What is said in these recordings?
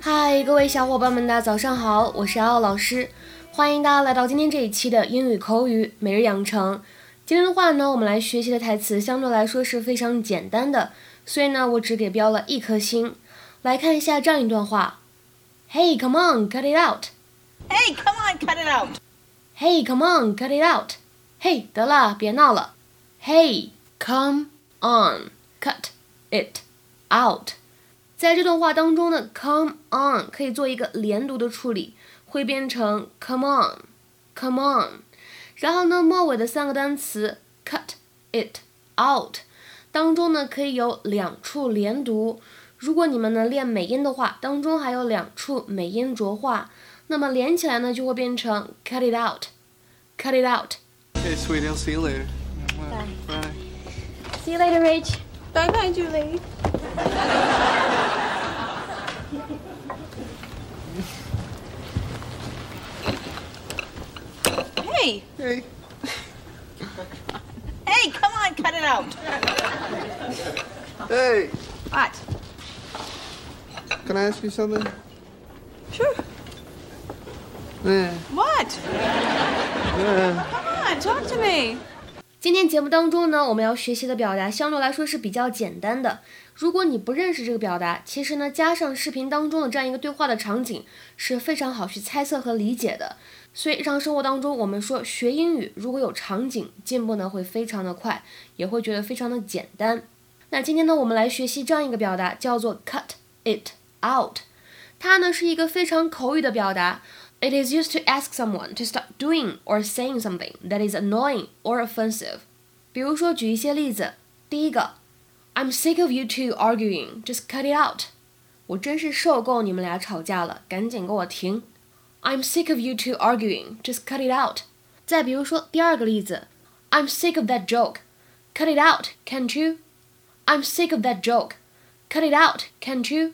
嗨，各位小伙伴们，大家早上好，我是奥老师，欢迎大家来到今天这一期的英语口语每日养成。今天的话呢，我们来学习的台词相对来说是非常简单的，所以呢，我只给标了一颗星。来看一下这样一段话：Hey, come on, cut it out. Hey, come on, cut it out. Hey, come on, cut it out. Hey，得了，别闹了。Hey, come on, cut it out. 在这段话当中呢，come on 可以做一个连读的处理，会变成 come on，come on。然后呢，末尾的三个单词 cut it out 当中呢，可以有两处连读。如果你们呢练美音的话，当中还有两处美音浊化，那么连起来呢就会变成 cut it out，cut it out。Okay, sweetie, I'll see you later. Bye. Bye. See you later, Rach. Bye bye, Julie. hey, Hey. hey, come on, cut it out. Hey. What? Can I ask you something? Sure. Eh, What? eh. Come on, talk to me. 今天节目当中呢，我们要学习的表达相对来说是比较简单的。 如果你不认识这个表达，其实呢，加上视频当中的这样一个对话的场景是非常好去猜测和理解的。所以日常生活当中，我们说学英语如果有场景，进步呢会非常的快，也会觉得非常的简单。那今天呢，我们来学习这样一个表达，叫做 cut it out。它呢是一个非常口语的表达。It is used to ask someone to stop doing or saying something that is annoying or offensive。比如说，举一些例子。第一个 ，I'm sick of you two arguing. Just cut it out. 我真是受够你们俩吵架了，赶紧给我停。I'm sick of you two arguing. Just cut it out. 再比如说第二个例子，I'm sick of that joke. Cut it out, can't you? I'm sick of that joke. Cut it out, can't you?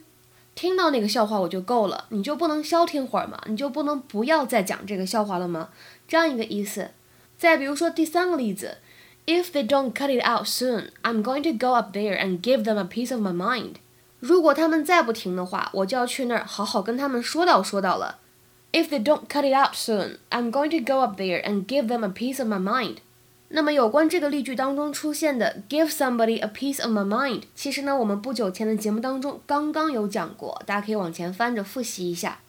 听到那个笑话我就够了，你就不能消停会儿吗？你就不能不要再讲这个笑话了吗？这样一个意思。再比如说第三个例子 ，If they don't cut it out soon, I'm going to go up there and give them a piece of my mind。如果他们再不停的话，我就要去那儿好好跟他们说道说道了。If they don't cut it out soon, I'm going to go up there and give them a piece of my mind。那么有关这个例句当中出现的 give somebody a piece of my mind，其实呢，我们不久前的节目当中刚刚有讲过，大家可以往前翻着复习一下。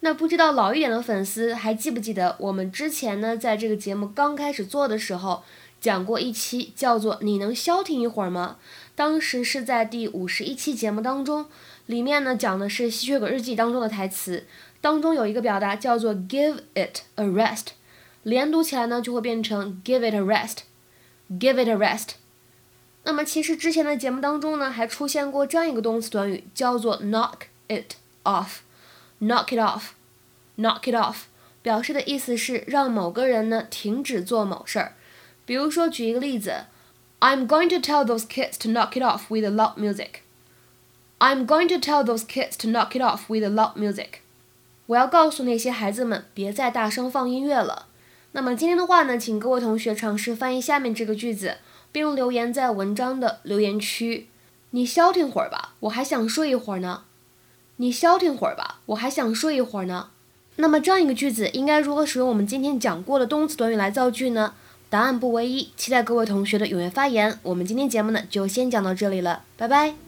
那不知道老一点的粉丝还记不记得我们之前呢，在这个节目刚开始做的时候讲过一期叫做“你能消停一会儿吗”？当时是在第五十一期节目当中，里面呢讲的是《吸血鬼日记》当中的台词，当中有一个表达叫做 “give it a rest”。连读起来呢，就会变成 give it a rest，give it a rest。那么其实之前的节目当中呢，还出现过这样一个动词短语，叫做 knock it off” Knock it off，knock it off，表示的意思是让某个人呢停止做某事儿。比如说举一个例子，I'm going to tell those kids to knock it off with the loud music。I'm going to tell those kids to knock it off with the loud music。我要告诉那些孩子们，别再大声放音乐了。那么今天的话呢，请各位同学尝试翻译下面这个句子，并留言在文章的留言区。你消停会儿吧，我还想睡一会儿呢。你消停会儿吧，我还想睡一会儿呢。那么这样一个句子应该如何使用我们今天讲过的动词短语来造句呢？答案不唯一，期待各位同学的踊跃发言。我们今天节目呢就先讲到这里了，拜拜。